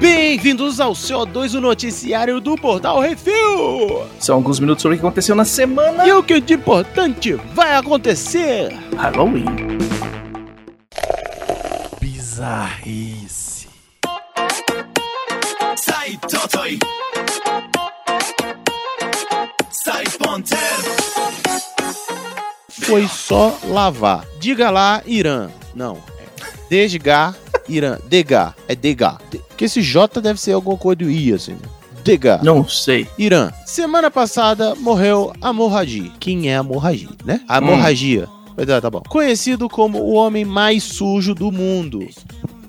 Bem-vindos ao CO2, o noticiário do Portal Refil! São alguns minutos sobre o que aconteceu na semana. E o que de importante vai acontecer? Halloween. Bizarrice. Sai Totoi Sai Ponter Foi só lavar. Diga lá, Irã. Não. Desgar, Irã. Degar. É degar. De- Porque esse J deve ser alguma coisa do I, assim. Degar. Não sei. Irã. Semana passada morreu Amorragi. Quem é Amorragi, né? A Hum. é, tá bom. Conhecido como o homem mais sujo do mundo.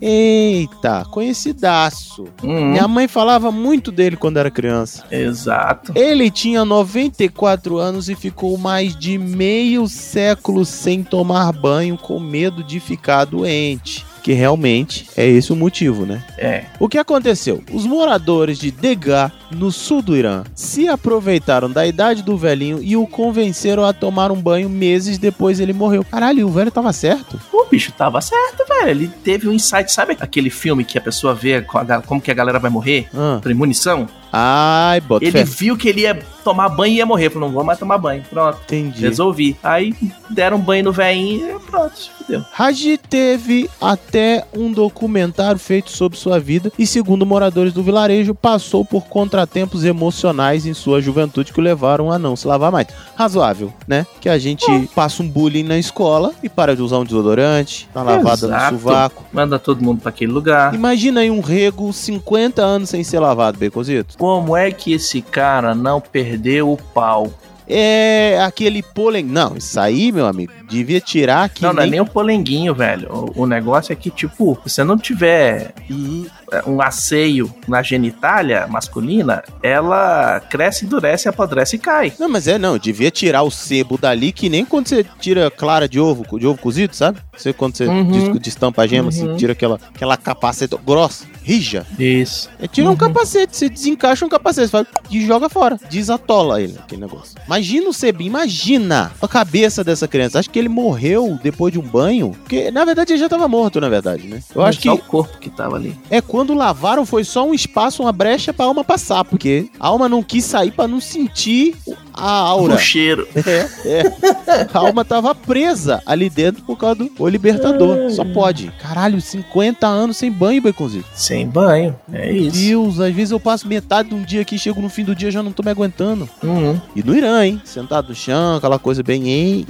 Eita, conhecidaço. Hum, Minha mãe falava muito dele quando era criança. Exato. Ele tinha 94 anos e ficou mais de meio século sem tomar banho com medo de ficar doente. Que realmente é esse o motivo, né? É. O que aconteceu? Os moradores de Degar, no sul do Irã, se aproveitaram da idade do velhinho e o convenceram a tomar um banho meses depois ele morreu. Caralho, o velho tava certo? O bicho tava certo, velho. Ele teve um insight. Sabe aquele filme que a pessoa vê com a ga- como que a galera vai morrer? Ah. Premonição? Ai, bota Ele viu que ele ia tomar banho e ia morrer. Falou, não vou mais tomar banho. Pronto. Entendi. Resolvi. Aí deram banho no velhinho e pronto, fudeu. Haji teve até um documentário feito sobre sua vida e, segundo moradores do vilarejo, passou por contratempos emocionais em sua juventude que o levaram a não se lavar mais. Razoável, né? Que a gente passa um bullying na escola e para de usar um desodorante, tá lavada Exato. no sovaco. Manda todo mundo pra aquele lugar. Imagina aí um rego 50 anos sem ser lavado, Becozito. Como é que esse cara não perdeu o pau? É aquele pólen. Não, isso aí, meu amigo, devia tirar que não, não é nem... nem o polenguinho, velho. O, o negócio é que, tipo, se você não tiver Uhum. um asseio na genitália masculina, ela cresce, endurece, apodrece e cai. Não, mas é não, devia tirar o sebo dali, que nem quando você tira clara de ovo, de ovo cozido, sabe? Você quando você Uhum. des- destampa a gema, Uhum. tira aquela, aquela capacete grossa, rija. Isso. É, tira um Uhum. capacete, você desencaixa um capacete, faz, e joga fora. Desatola ele, aquele negócio. Imagina o sebinho, imagina a cabeça dessa criança. Acho que ele morreu depois de um banho, porque na verdade ele já tava morto, na verdade, né? Eu acho que Só o corpo que tava ali. é quando lavaram foi só um espaço, uma brecha pra alma passar, porque a alma não quis sair pra não sentir a aura. O cheiro. É, é. A alma tava presa ali dentro por causa do o libertador. Só pode. Caralho, 50 anos sem banho, Baconzito sem banho. É Meu isso. Deus, às vezes eu passo metade de um dia aqui, chego no fim do dia já não tô me aguentando. Uhum. E no Irã, hein? Sentado no chão, aquela coisa bem.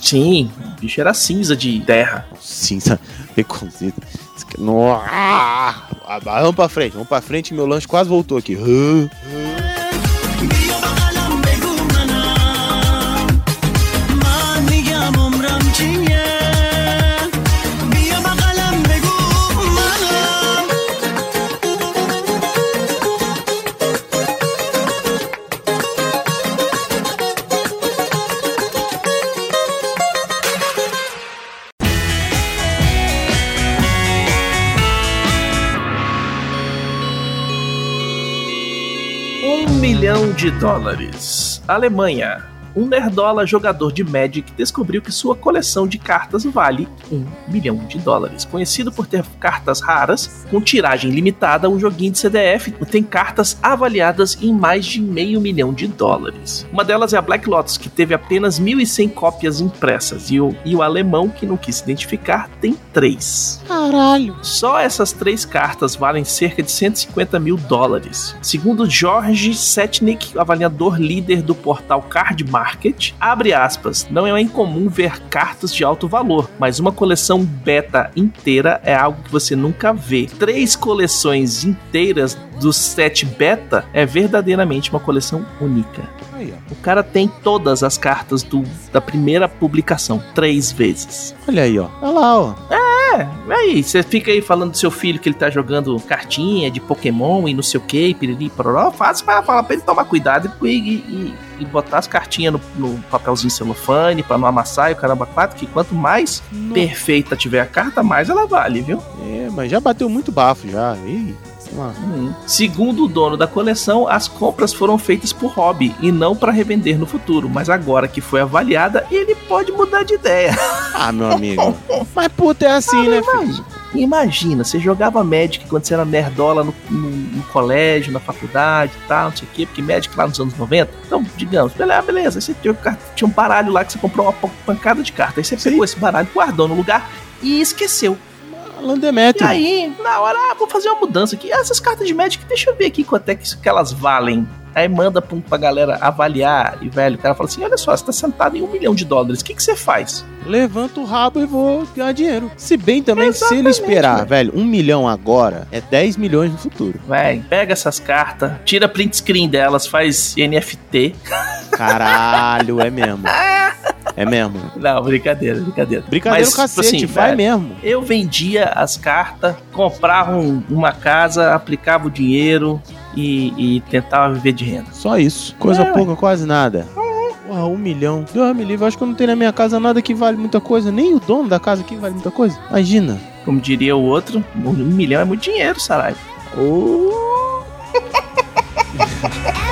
Sim, o bicho era cinza de terra. Cinza, reconhecido. Ah, ah, vamos pra frente, vamos pra frente, meu lanche quase voltou aqui. De dólares. Alemanha. Um nerdola jogador de Magic descobriu que sua coleção de cartas vale um milhão de dólares. Conhecido por ter cartas raras, com tiragem limitada, o joguinho de CDF tem cartas avaliadas em mais de meio milhão de dólares. Uma delas é a Black Lotus, que teve apenas 1.100 cópias impressas, e o, e o alemão, que não quis se identificar, tem três. Caralho. Só essas três cartas valem cerca de 150 mil dólares. Segundo George Setnik, avaliador líder do portal Card Market, abre aspas, não é incomum ver cartas de alto valor, mas uma coleção beta inteira é algo que você nunca vê. Três coleções inteiras do set beta é verdadeiramente uma coleção única. O cara tem todas as cartas do, da primeira publicação, três vezes. Olha aí, ó. Olha lá, ó. É, aí, você fica aí falando do seu filho que ele tá jogando cartinha de Pokémon e não sei o que, piriri, pororó, faz para falar pra ele tomar cuidado e, e, e botar as cartinhas no, no papelzinho celofane pra não amassar e o caramba quatro, que quanto mais perfeita tiver a carta, mais ela vale, viu? É, mas já bateu muito bafo já. Ih, Hum. Segundo o dono da coleção, as compras foram feitas por hobby e não para revender no futuro, mas agora que foi avaliada, ele pode mudar de ideia. Ah, meu amigo. Mas puta, é assim, né, filho? Imagina, você jogava Magic quando você era nerdola no, no, no colégio, na faculdade e tal, não sei o quê, porque Magic lá nos anos 90. Então, digamos, beleza, beleza. Aí você tinha, tinha um baralho lá que você comprou uma pancada de carta. Aí você Sim. pegou esse baralho, guardou no lugar e esqueceu. E Landemetro. aí, na hora, ah, vou fazer uma mudança aqui. Essas cartas de Magic, deixa eu ver aqui quanto é que elas valem. Aí manda pra, pra galera avaliar. E, velho, o cara fala assim: olha só, você tá sentado em um milhão de dólares. O que, que você faz? Levanta o rabo e vou ganhar dinheiro. Se bem também que se ele Exatamente, esperar, velho. velho, um milhão agora, é 10 milhões no futuro. Véi, pega essas cartas, tira print screen delas, faz NFT. Caralho, é mesmo. É mesmo. Não, brincadeira, brincadeira. Brincadeira Mas, o cacete, assim, vai velho, mesmo. Eu vendia as cartas, comprava um- uma casa, aplicava o dinheiro e, e tentava viver de renda. Só isso. Coisa É, pouca, quase nada. Porra, um milhão. Deus me livre, eu acho que eu não tenho na minha casa nada que vale muita coisa. Nem o dono da casa aqui vale muita coisa. Imagina. Como diria o outro, um milhão é muito dinheiro, Saraiva.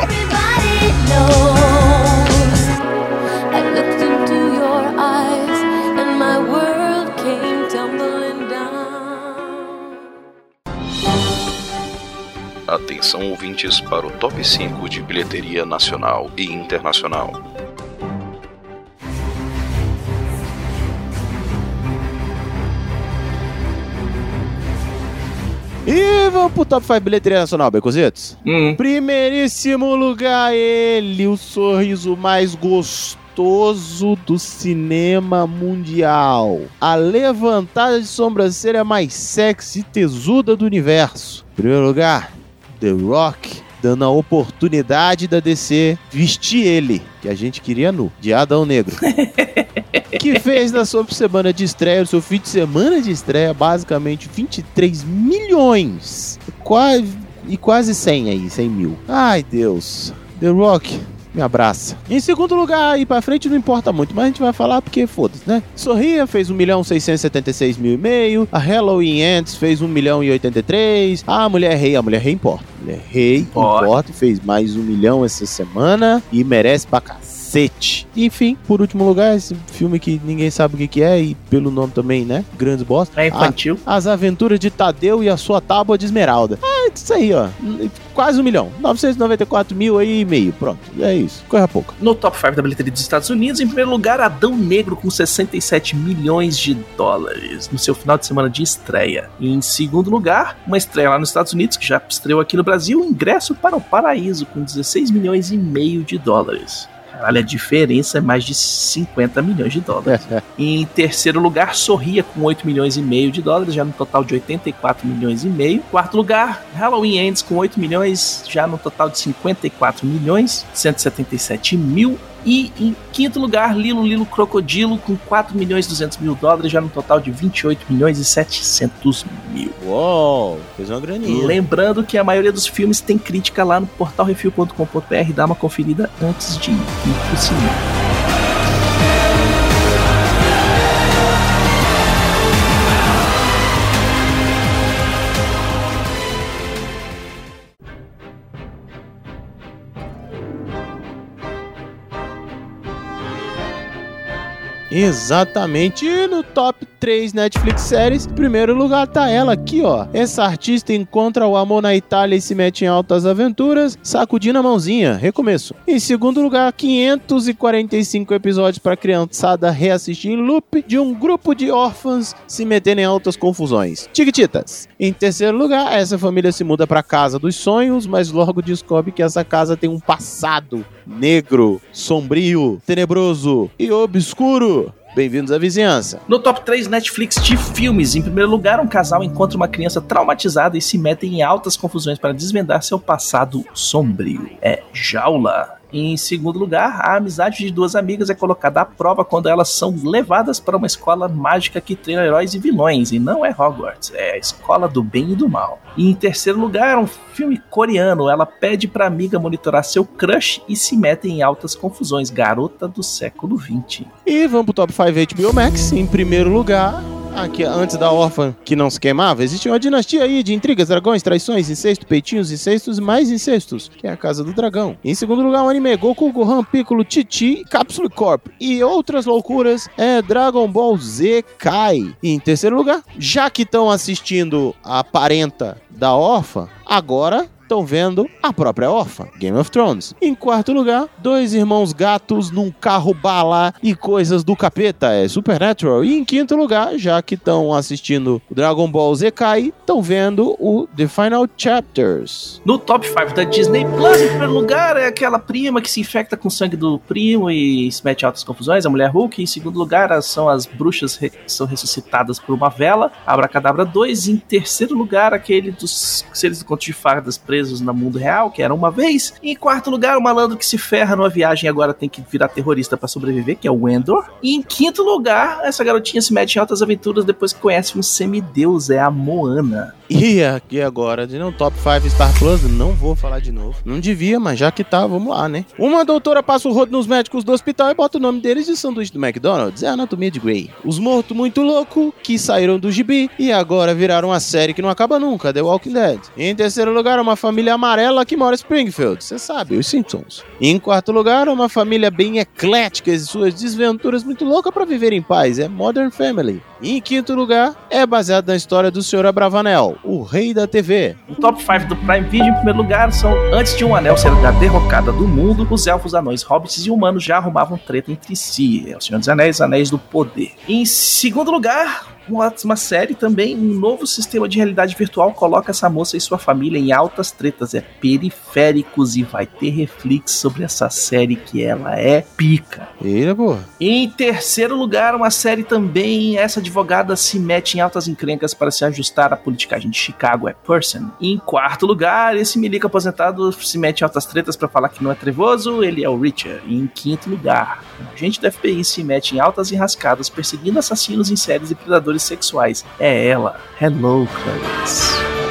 Everybody knows. Atenção ouvintes para o top 5 de bilheteria nacional e internacional. E vamos pro top 5 bilheteria nacional, Becozitos. Hum, Primeiríssimo lugar, ele, o sorriso mais gostoso do cinema mundial. A levantada de sobrancelha mais sexy e tesuda do universo. Primeiro lugar, The Rock, dando a oportunidade da DC vestir ele, que a gente queria nu, de Adão Negro. que fez na sua semana de estreia, o seu fim de semana de estreia, basicamente 23 milhões. Quase, e quase 100 aí, 100 mil. Ai, Deus. The Rock, me abraça. Em segundo lugar, aí pra frente não importa muito, mas a gente vai falar porque foda-se, né? Sorria fez 1 milhão 676 mil e meio. A Halloween Ants fez 1 milhão e 83. A Mulher Rei, a Mulher Rei importa. Mulher Rei Importa. importa, fez mais 1 milhão essa semana e merece pra cacete. Enfim, por último lugar, esse filme que ninguém sabe o que, que é e pelo nome também, né? Grandes bosta. é infantil. As Aventuras de Tadeu e a sua tábua de esmeralda. Ah, isso aí, ó. Quase um milhão. 994 mil aí e meio. Pronto. É isso. Corre pouco. No top 5 da bilheteria dos Estados Unidos, em primeiro lugar, Adão Negro com 67 milhões de dólares no seu final de semana de estreia. E em segundo lugar, uma estreia lá nos Estados Unidos, que já estreou aqui no Brasil, Ingresso para o Paraíso com 16 milhões e meio de dólares. Caralho, a diferença é mais de 50 milhões de dólares. E em terceiro lugar, Sorria com 8 milhões e meio de dólares, já no total de 84 milhões e meio. Quarto lugar, Halloween Ends com 8 milhões, já no total de 54 milhões, 177 mil. E em quinto lugar, Lilo Lilo Crocodilo com 4 milhões e 200 mil dólares, já no total de 28 milhões e 700 mil. Uou, fez uma graninha. Lembrando que a maioria dos filmes tem crítica lá no portalrefil.com.br, dá uma conferida antes de ir pro cinema. Exatamente. E no top 3 Netflix séries, em primeiro lugar tá ela aqui, ó. Essa artista encontra o amor na Itália e se mete em altas aventuras, sacudindo a mãozinha. Recomeço. Em segundo lugar, 545 episódios pra criançada reassistir em loop de um grupo de órfãos se metendo em altas confusões. Tiquititas. Em terceiro lugar, essa família se muda pra casa dos sonhos, mas logo descobre que essa casa tem um passado negro, sombrio, tenebroso e obscuro. Bem-vindos à vizinhança. No top 3 Netflix de filmes, em primeiro lugar, um casal encontra uma criança traumatizada e se metem em altas confusões para desvendar seu passado sombrio. É Jaula. Em segundo lugar, a amizade de duas amigas é colocada à prova quando elas são levadas para uma escola mágica que treina heróis e vilões, e não é Hogwarts, é a escola do bem e do mal. E em terceiro lugar, um filme coreano, ela pede para amiga monitorar seu crush e se metem em altas confusões, garota do século XX. E vamos pro top 5 HBO Max. Em primeiro lugar, Aqui, antes da órfã que não se queimava, existia uma dinastia aí de intrigas, dragões, traições, incesto, peitinhos, incestos mais incestos, que é a Casa do Dragão. Em segundo lugar, o anime Goku, Gohan, Piccolo, Titi, Capsule Corp e outras loucuras é Dragon Ball Z Kai. E em terceiro lugar, já que estão assistindo a parenta da órfã, agora estão vendo a própria órfã, Game of Thrones. Em quarto lugar, dois irmãos gatos num carro bala e coisas do capeta, é Supernatural. E em quinto lugar, já que estão assistindo Dragon Ball Z Kai, estão vendo o The Final Chapters. No top 5 da Disney Plus, em primeiro lugar, é aquela prima que se infecta com o sangue do primo e se mete altas confusões, a mulher Hulk. Em segundo lugar, são as bruxas que são ressuscitadas por uma vela, Abracadabra 2. Em terceiro lugar, aquele dos seres do conto de fadas presos no mundo real, que era uma vez. E em quarto lugar, o malandro que se ferra numa viagem e agora tem que virar terrorista pra sobreviver, que é o Endor. E em quinto lugar, essa garotinha se mete em altas aventuras depois que conhece um semideus, é a Moana. E aqui agora, de não top 5 Star Plus, não vou falar de novo. Não devia, mas já que tá, vamos lá, né? Uma doutora passa o rodo nos médicos do hospital e bota o nome deles de sanduíche do McDonald's. É a Anatomia de Grey. Os mortos muito louco que saíram do gibi e agora viraram uma série que não acaba nunca, The Walking Dead. Em terceiro lugar, uma família amarela que mora em Springfield. Você sabe, os Simpsons. Em quarto lugar, uma família bem eclética e suas desventuras muito loucas pra viver em paz. É Modern Family. E em quinto lugar, é baseado na história do Sr. Abravanel, o rei da TV. No top 5 do Prime Video, em primeiro lugar, são Antes de um anel ser da derrocada do mundo, os elfos, anões, hobbits e humanos já arrumavam treta entre si. É o Senhor dos Anéis, Anéis do Poder. Em segundo lugar, uma, uma série também, um novo sistema de realidade virtual coloca essa moça e sua família em altas tretas. É Periféricos e vai ter reflexo sobre essa série que ela é pica. Eita, porra. Em terceiro lugar, uma série também, essa advogada se mete em altas encrencas para se ajustar à politicagem de Chicago, é Person. Em quarto lugar, esse milico aposentado se mete em altas tretas para falar que não é trevoso, ele é o Richard. E em quinto lugar, um agente do FBI se mete em altas enrascadas perseguindo assassinos em séries e predadores sexuais. É ela, Hello Clarice.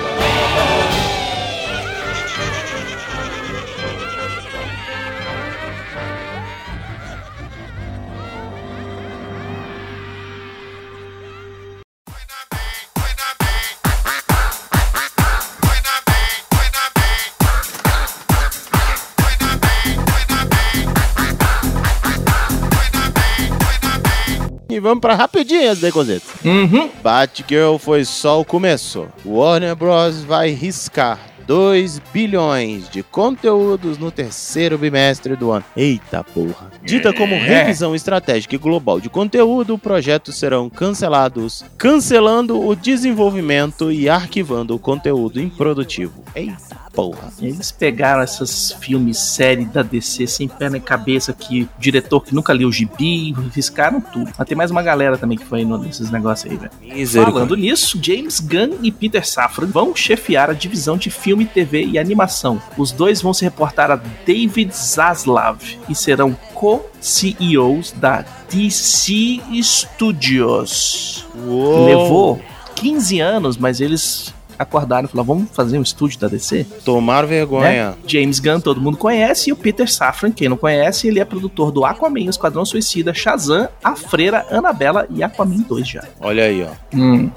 Vamos pra rapidinhas, Decozeto. Uhum. Batgirl foi só o começo. Warner Bros. vai riscar 2 bilhões de conteúdos no terceiro bimestre do ano. Eita porra. Dita como revisão estratégica e global de conteúdo, projetos serão cancelados, cancelando o desenvolvimento e arquivando o conteúdo improdutivo. Eita porra. Eles pegaram esses filmes, série da DC sem pé nem cabeça, que o diretor que nunca leu o gibi, riscaram tudo. Mas tem mais uma galera também que foi nesses negócios aí, velho. Falando nisso, James Gunn e Peter Safran vão chefiar a divisão de filme, TV e animação. Os dois vão se reportar a David Zaslav e serão co-CEOs da DC Studios. Uou. Levou 15 anos, mas eles acordaram e falaram: vamos fazer um estúdio da DC? Tomar vergonha. né? James Gunn todo mundo conhece e o Peter Safran, quem não conhece, ele é produtor do Aquaman, Esquadrão Suicida, Shazam, A Freira, Annabella e Aquaman 2 já. Olha aí, ó.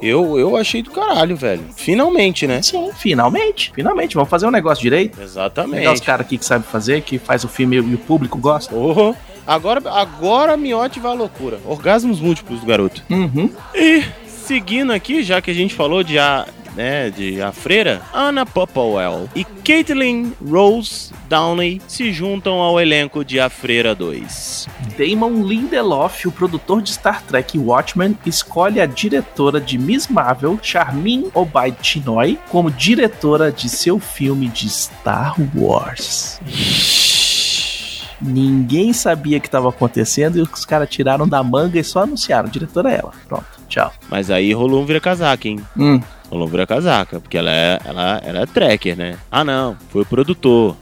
Eu, eu achei do caralho, velho. Finalmente, né? Sim, finalmente, finalmente, vamos fazer um negócio direito. Exatamente. Pegar os caras aqui que sabem fazer, que faz o filme e o público gosta. Oh, agora, agora a miote vai à loucura. Orgasmos múltiplos do garoto. Uhum. E seguindo aqui, já que a gente falou de a, né, de a freira, Anna Popplewell e Caitlin Rose Downey se juntam ao elenco de A Freira 2. Damon Lindelof, o produtor de Star Trek Watchmen, escolhe a diretora de Miss Marvel, Charmin Obaid Chinoy, como diretora de seu filme de Star Wars. Ninguém sabia o que estava acontecendo e os caras tiraram da manga e só anunciaram. A diretora é ela. Pronto, tchau. Mas aí rolou um vira-casaca, hein? Hum. Rolou um vira-casaca, porque ela é, ela, ela é tracker, né? Ah, não, foi o produtor.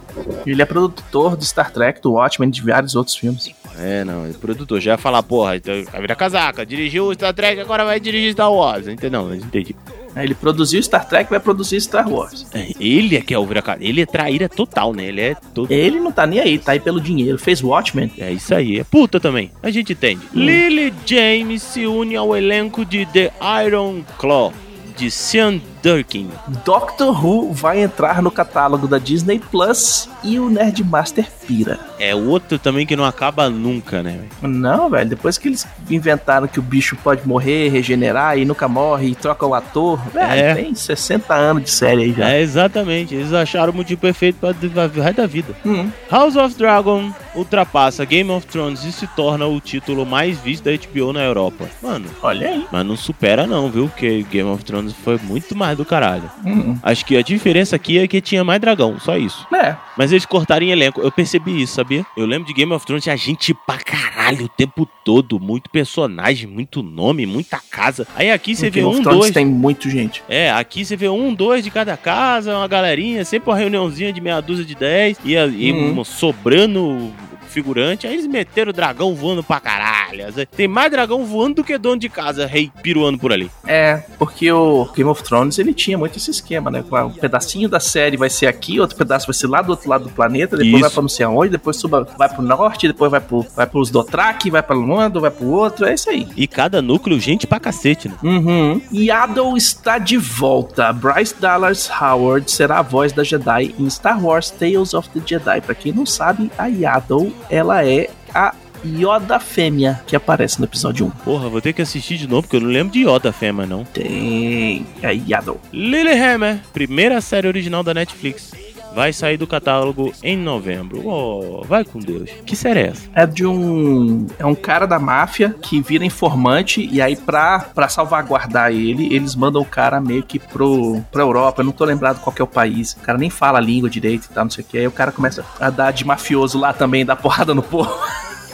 Ele é produtor do Star Trek, do Watchmen e de vários outros filmes. É, não, é produtor. Já ia falar, porra, então vai virar casaca. Dirigiu o Star Trek, agora vai dirigir Star Wars. Entendeu? Não, entendi. Ele produziu Star Trek vai produzir Star Wars. É, Ele é que é o vira Ele é traíra total, né? Ele é todo. Ele não tá nem aí, tá aí pelo dinheiro. Fez Watchmen. É isso aí, é puta também. A gente entende. Lily James se une ao elenco de The Iron Claw, de Sean Durkin. Doctor Who vai entrar no catálogo da Disney Plus e o Nerdmaster pira. É outro também que não acaba nunca, né? Não, velho, depois que eles inventaram que o bicho pode morrer, regenerar e nunca morre e troca o ator, velho, É. tem 60 anos de série aí já. É, exatamente. Eles acharam o motivo perfeito pra pra- pro resto da vida. Hum. House of Dragon ultrapassa Game of Thrones e se torna o título mais visto da HBO na Europa. Mano, Olha aí. mas não supera não, viu? Porque Game of Thrones foi muito mais do caralho. Hum. Acho que a diferença aqui é que tinha mais dragão, só isso. É, Mas eles cortaram em elenco. Eu percebi isso, sabia? Eu lembro de Game of Thrones tinha gente pra caralho o tempo todo. Muito personagem, muito nome, muita casa. Aí aqui você vê Game um, of Thrones dois. tem muito gente. É, aqui você vê um, dois de cada casa, uma galerinha, sempre uma reuniãozinha de meia dúzia de dez, e, a- e Uhum. um sobrando figurante, aí eles meteram o dragão voando pra caralho. Tem mais dragão voando do que dono de casa, rei piruando por ali. É, porque o Game of Thrones ele tinha muito esse esquema, né? Um pedacinho da série vai ser aqui, outro pedaço vai ser lá do outro lado do planeta, depois Isso. vai pra não sei aonde, depois suba, vai pro norte, depois vai, pro, vai pros Dothraki, vai pra Luando, vai pro outro, é isso aí. E cada núcleo, gente pra cacete, né? Uhum. Yaddle está de volta. Bryce Dallas Howard será a voz da Jedi em Star Wars Tales of the Jedi. Pra quem não sabe, a Yaddle, ela é a Yoda fêmea que aparece no episódio 1. Porra, vou ter que assistir de novo, porque eu não lembro de Yoda Fema, não. Tem a Yaddle. Lilyhammer, primeira série original da Netflix. Vai sair do catálogo em novembro. Oh, vai com Deus. Que série é essa? É de um. É um cara da máfia que vira informante. E aí, pra, pra salvaguardar ele, eles mandam o cara meio que pro, pra Europa. Eu não tô lembrado qual que é o país. O cara nem fala a língua direito e tal, não sei o que. Aí o cara começa a dar de mafioso lá também, dar porrada no povo.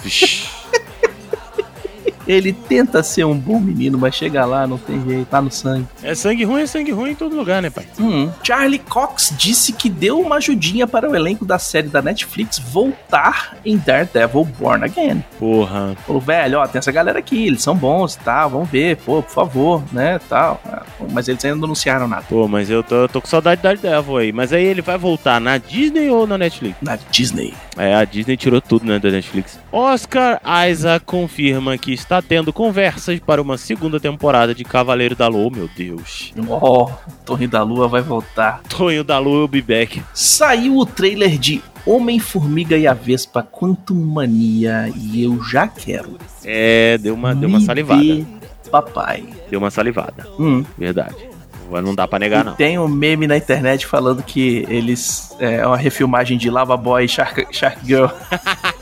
Vixe. Ele tenta ser um bom menino, mas chega lá, não tem jeito, tá no sangue. É sangue ruim, é sangue ruim em todo lugar, né, pai? Hum. Charlie Cox disse que deu uma ajudinha para o elenco da série da Netflix voltar em Daredevil Born Again. Porra. Falou, velho, ó, tem essa galera aqui, eles são bons e tal, vamos ver, pô, por favor, né, tal. Mas eles ainda não anunciaram nada. Pô, mas eu tô, eu tô com saudade da Daredevil aí. Mas aí ele vai voltar na Disney ou na Netflix? Na Disney. É, a Disney tirou tudo, né, da Netflix. Oscar Isaac confirma que está tendo conversas para uma segunda temporada de Cavaleiro da Lua. Meu Deus. Oh, Torre da Lua vai voltar. Tonho da Lua, be back. Saiu o trailer de Homem-Formiga e a Vespa Quantum Mania e eu já quero. É, deu uma, deu uma Me salivada. dê, Papai. Deu uma salivada. Hum. Verdade. Não dá pra negar, E não. Tem um meme na internet falando que eles. É uma refilmagem de Lava Boy e Shark, Shark Girl.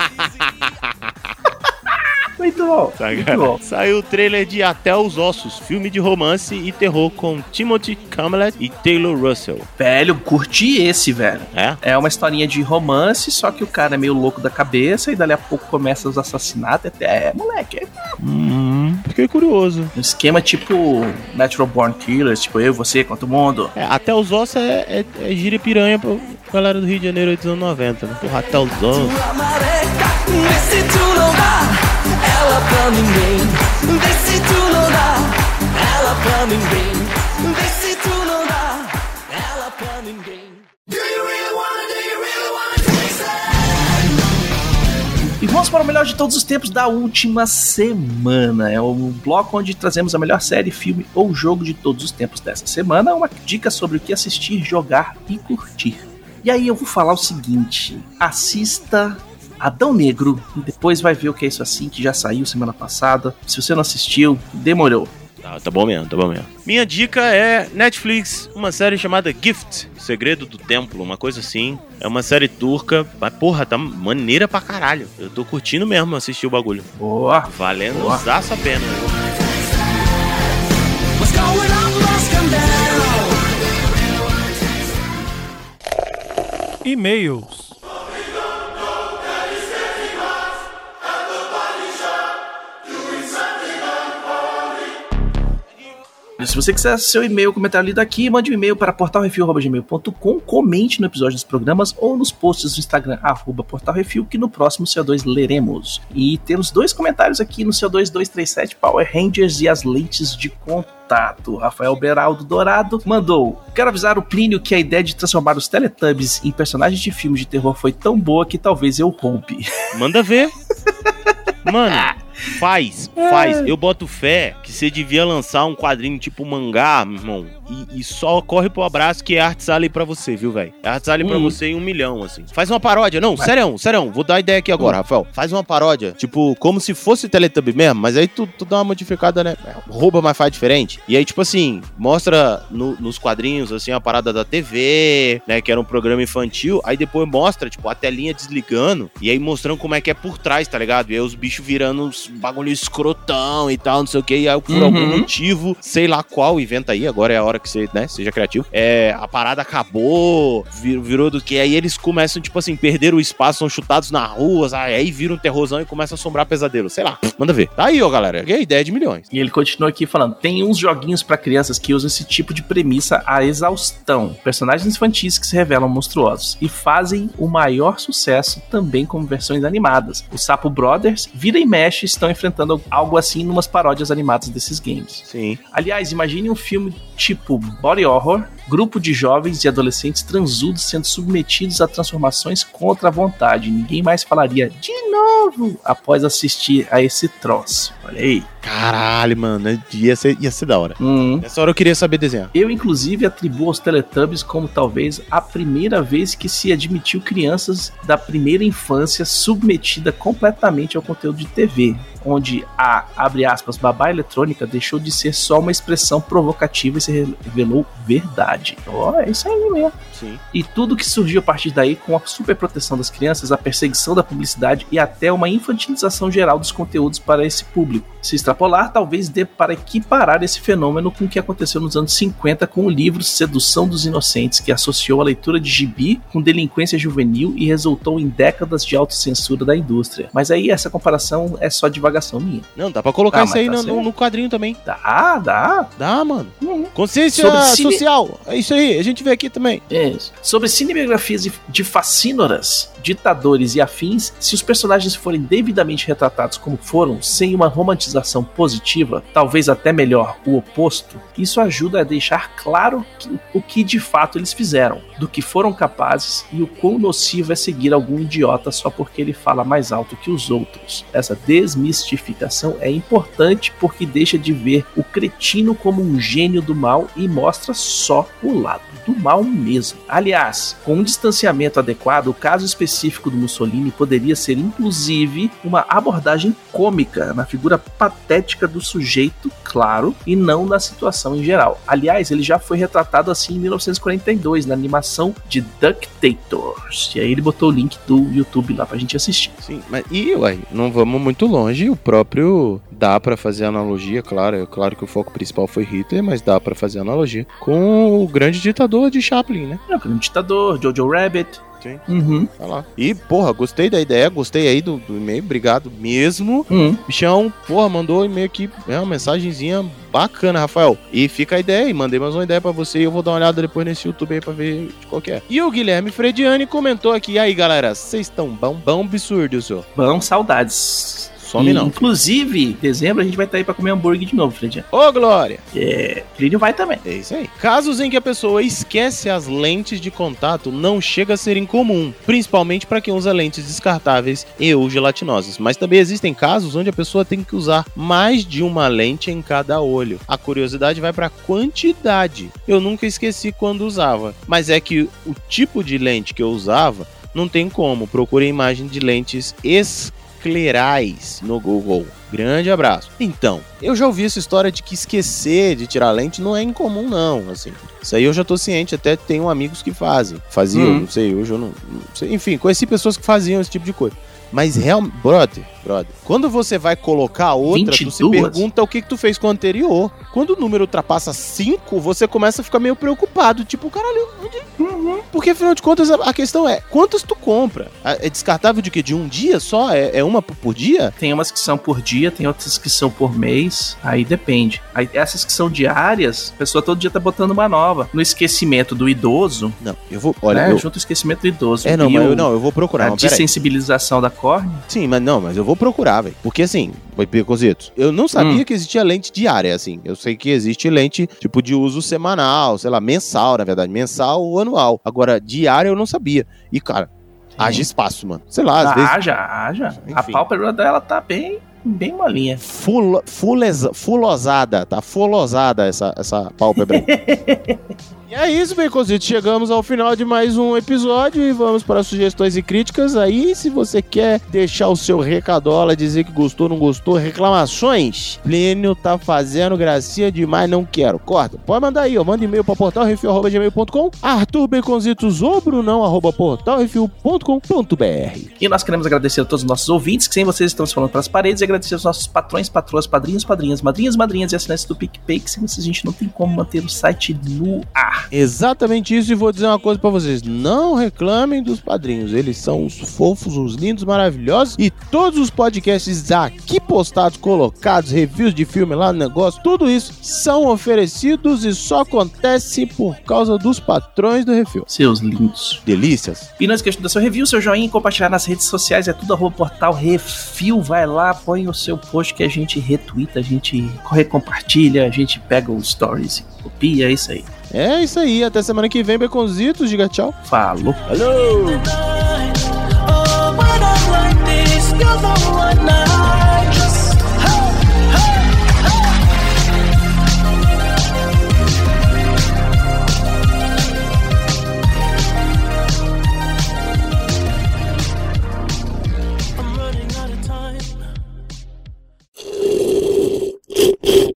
muito bom. Muito bom. Saiu o trailer de Até os Ossos, filme de romance e terror com Timothy Chalamet e Taylor Russell. Velho, curti esse, velho. É? É uma historinha de romance, só que o cara é meio louco da cabeça e dali a pouco começa os assassinatos. Até, é, moleque, é Hum, fiquei curioso. um esquema tipo Natural Born Killers, tipo eu, você, quanto mundo. É, até os ossos é, é, é gira e piranha pra galera do Rio de Janeiro dos anos 90, né? Porra, até os ossos. Ela pra ninguém. Vê se tu não dá ela pra ninguém. Vê se tu não dá ela pra ninguém. E vamos para o melhor de todos os tempos da última semana. É o bloco onde trazemos a melhor série, filme ou jogo de todos os tempos dessa semana. Uma dica sobre o que assistir, jogar e curtir. E aí eu vou falar o seguinte: assista Adão Negro e depois vai ver o que é isso assim, que já saiu semana passada. Se você não assistiu, demorou. Tá, tá bom mesmo, tá bom mesmo. Minha dica é Netflix, uma série chamada Gift, O Segredo do Templo, uma coisa assim. É uma série turca, mas porra, tá maneira pra caralho. Eu tô curtindo mesmo assistir o bagulho. Boa! Valendo Boa. usaço a pena. What's going on, let's come down. E-mails. Se você quiser seu e-mail, comentário lido aqui, mande um e-mail para portalrefil.gmail.com, comente no episódio dos programas ou nos posts do Instagram, arroba portalrefil, que no próximo CO2 leremos. E temos dois comentários aqui no CO2 237, Power Rangers e as lentes de contato. Rafael Beraldo Dourado mandou: Quero avisar o Plínio que a ideia de transformar os Teletubbies em personagens de filmes de terror foi tão boa que talvez eu roube. Manda ver. Mano, faz, faz. Eu boto fé que você devia lançar um quadrinho tipo mangá, meu irmão. E, e só corre pro abraço que é Arts Alley pra você, viu, velho? É Arts Alley pra Hum. você em um milhão, assim. Faz uma paródia. Não, sério, sério. Vou dar ideia aqui agora, Rafael. Faz uma paródia, tipo, como se fosse Teletubby mesmo, mas aí tu, tu dá uma modificada, né? Rouba, mas faz diferente. E aí, tipo assim, mostra no- nos quadrinhos, assim, a parada da TV, né? Que era um programa infantil. Aí depois mostra, tipo, a telinha desligando. E aí mostrando como é que é por trás, tá ligado? E aí os bichos virando uns bagulho escrotão e tal, não sei o que. E aí, por Uhum. algum motivo, sei lá qual, inventa aí, agora é a hora que você, né, seja criativo. É, a parada acabou, vir- virou do que. Aí eles começam, tipo assim, perder o espaço, são chutados na rua, sabe? aí vira um terrorzão e começa a assombrar pesadelo. Sei lá, manda ver. Tá aí, ó, galera. É a ideia de milhões. E ele continua aqui falando: tem uns joguinhos pra crianças que usam esse tipo de premissa à exaustão. Personagens infantis que se revelam monstruosos e fazem o maior sucesso também como versões animadas. Os Sapo Brothers, vira e mexe, estão enfrentando algo assim numas paródias animadas desses games. Sim. Aliás, imagine um filme tipo body horror, grupo de jovens e adolescentes transudos sendo submetidos a transformações contra a vontade. Ninguém mais falaria de novo após assistir a esse troço. Olha aí. Caralho, mano. Ia ser, ia ser da hora. Hum. Nessa hora eu queria saber desenhar. Eu, inclusive, atribuo aos Teletubbies como talvez a primeira vez que se admitiu crianças da primeira infância submetida completamente ao conteúdo de TV, onde a, abre aspas, babá eletrônica deixou de ser só uma expressão provocativa e se revelou verdade. Ó, é isso aí mesmo. Sim. E tudo que surgiu a partir daí com a superproteção das crianças, a perseguição da publicidade e até uma infantilização geral dos conteúdos para esse público. Se extrapolar, talvez dê para equiparar esse fenômeno com o que aconteceu nos anos 50 com o livro Sedução dos Inocentes, que associou a leitura de gibi com delinquência juvenil e resultou em décadas de autocensura da indústria. Mas aí essa comparação é só divagação minha. Não, dá pra colocar Ah, isso aí tá no, no quadrinho também. Dá, dá. Dá, mano. Uhum. Consciência Sobre cine- social. É isso aí. A gente vê aqui também. Sobre cinebiografias de- de facínoras, ditadores e afins, se os personagens forem devidamente retratados como foram, sem uma romantização positiva, talvez até melhor, o oposto, isso ajuda a deixar claro que- o que de fato eles fizeram, do que foram capazes e o quão nocivo é seguir algum idiota só porque ele fala mais alto que os outros. Essa desmistificação é importante porque deixa de ver o cretino como um gênio do mal e mostra só o lado do mal mesmo. Aliás, com um distanciamento adequado, o caso específico do Mussolini poderia ser inclusive uma abordagem cômica na figura patética do sujeito, claro, e não na situação em geral. Aliás, ele já foi retratado assim em 1942 na animação de Ducktors. E aí ele botou o link do YouTube lá pra gente assistir. Sim, mas e uai, não vamos muito longe. O próprio dá pra fazer analogia, claro. É claro que o foco principal foi Hitler, mas dá pra fazer analogia com o grande ditador de Chaplin, né? É, o ditador, Jojo Rabbit. Sim. Uhum. Tá lá. E, porra, gostei da ideia, gostei aí do, do e-mail, obrigado mesmo. Uhum. Bichão, porra, mandou um e-mail aqui, é uma mensagenzinha bacana, Rafael. E fica a ideia aí, mandei mais uma ideia pra você e eu vou dar uma olhada depois nesse YouTube aí pra ver de qual que é. E o Guilherme Frediani comentou aqui, e aí galera, vocês estão bom? Bom absurdo, senhor. Bom, saudades. Some E, não. Inclusive, dezembro a gente vai estar aí pra comer hambúrguer de novo, Fredinho. Ô, Glória! É, Plínio vai também. É isso aí. Casos em que a pessoa esquece as lentes de contato não chega a ser incomum, principalmente para quem usa lentes descartáveis e ou gelatinosas. Mas também existem casos onde a pessoa tem que usar mais de uma lente em cada olho. A curiosidade vai para quantidade. Eu nunca esqueci quando usava, mas é que o tipo de lente que eu usava não tem como. Procure a imagem de lentes esclerais no Google. Grande abraço. Então, eu já ouvi essa história de que esquecer de tirar lente não é incomum, não. Assim, isso aí eu já tô ciente, até tenho amigos que fazem. Faziam, Hum. não sei, hoje eu não, não sei. Enfim, conheci pessoas que faziam esse tipo de coisa. Mas real, brother, brother. Quando você vai colocar outra, tu se 22? pergunta o que, que tu fez com o anterior. Quando o número ultrapassa 5, você começa a ficar meio preocupado. Tipo, caralho, onde... Porque afinal de contas, a questão é, quantas tu compra? A- É descartável de que? De um dia só? É, é uma por- dia? Tem umas que são por dia, tem outras que são por mês, aí depende. Aí essas que são diárias, a pessoa todo dia tá botando uma nova. No esquecimento do idoso, Não, eu vou. Olha, né? eu- Junto o esquecimento do idoso. É, não, mas o- eu, não, eu vou procurar. a Não, dessensibilização da córnea. Sim, mas não, mas eu vou procurar, velho. Porque assim, Pecositos, eu não sabia Hum. que existia lente diária, assim. Eu sei que existe lente, tipo, de uso semanal, sei lá, mensal, na verdade, mensal ou anual. Agora, diária eu não sabia. E, cara, haja espaço, mano. Sei lá, às vezes. Haja, haja. A pálpebra dela tá bem, bem molinha. Fulo, fuleza, fulosada, tá fulosada essa, essa pálpebra. e é isso, Baconzitos. Chegamos ao final de mais um episódio e vamos para sugestões e críticas. Aí, se você quer deixar o seu recadola, dizer que gostou, não gostou, reclamações, Plínio tá fazendo gracinha demais, não quero. Corta. Pode mandar aí, ó. Manda e-mail para portalrefil.gmail.com Arthur Baconzitos ou Brunão, arroba portalrefil.com.br E nós queremos agradecer a todos os nossos ouvintes, que sem vocês estamos falando para as paredes, e agradecer aos nossos patrões, patroas, padrinhos, padrinhas, madrinhas, madrinhas e assinantes do PicPay, que sem vocês a gente não tem como manter o site no ar. Exatamente isso, e vou dizer uma coisa pra vocês: não reclamem dos padrinhos, eles são uns fofos, uns lindos, maravilhosos, e todos os podcasts aqui postados, colocados, reviews de filme lá no negócio, tudo isso são oferecidos e só acontece por causa dos patrões do Refil. Seus lindos. Delícias. E não esqueça dar seu review, seu joinha e compartilhar nas redes sociais. É tudo arroba portal Refil. Vai lá, põe o seu post que a gente retweeta, a gente recompartilha, a gente pega os stories e copia. É isso aí. É isso aí, até semana que vem, Beconzitos, diga tchau. Falou. Falou!